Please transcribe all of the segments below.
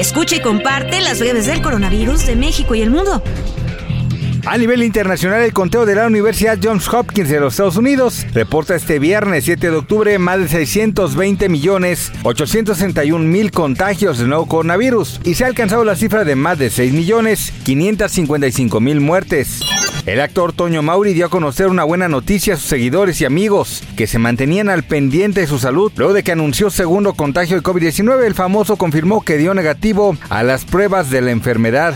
Escucha y comparte las breves del coronavirus de México y el mundo. A nivel internacional, el conteo de la Universidad Johns Hopkins de los Estados Unidos reporta este viernes 7 de octubre más de 620 millones 861 mil contagios de nuevo coronavirus y se ha alcanzado la cifra de más de 6 millones 555 mil muertes. El actor Toño Mauri dio a conocer una buena noticia a sus seguidores y amigos que se mantenían al pendiente de su salud. Luego de que anunció segundo contagio de COVID-19, el famoso confirmó que dio negativo a las pruebas de la enfermedad.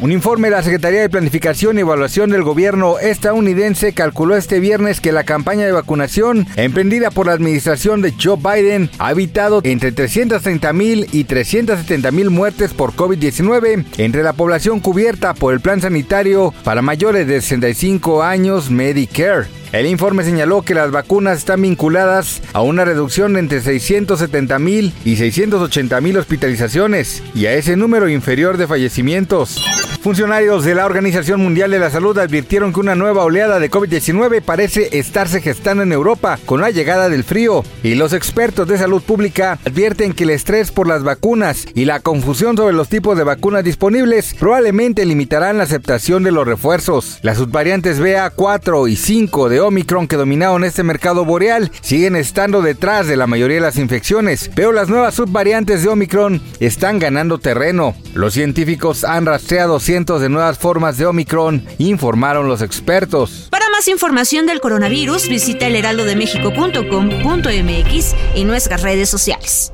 Un informe de la Secretaría de Planificación y Evaluación del Gobierno estadounidense calculó este viernes que la campaña de vacunación emprendida por la administración de Joe Biden ha evitado entre 330 mil y 370 mil muertes por COVID-19 entre la población cubierta por el plan sanitario para mayores de 65 años Medicare. El informe señaló que las vacunas están vinculadas a una reducción entre 670 mil y 680 mil hospitalizaciones y a ese número inferior de fallecimientos. Funcionarios de la Organización Mundial de la Salud advirtieron que una nueva oleada de COVID-19 parece estarse gestando en Europa con la llegada del frío y los expertos de salud pública advierten que el estrés por las vacunas y la confusión sobre los tipos de vacunas disponibles probablemente limitarán la aceptación de los refuerzos. Las subvariantes BA4 y 5 de Omicron que dominaron este mercado boreal siguen estando detrás de la mayoría de las infecciones, pero las nuevas subvariantes de Omicron están ganando terreno. Los científicos han rastreado cientos de nuevas formas de Omicron, informaron los expertos. Para más información del coronavirus, visita elheraldodemexico.com.mx y nuestras redes sociales.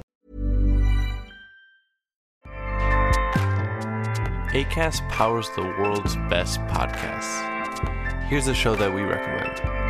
ACAST powers the world's best podcasts. Here's a show that we recommend.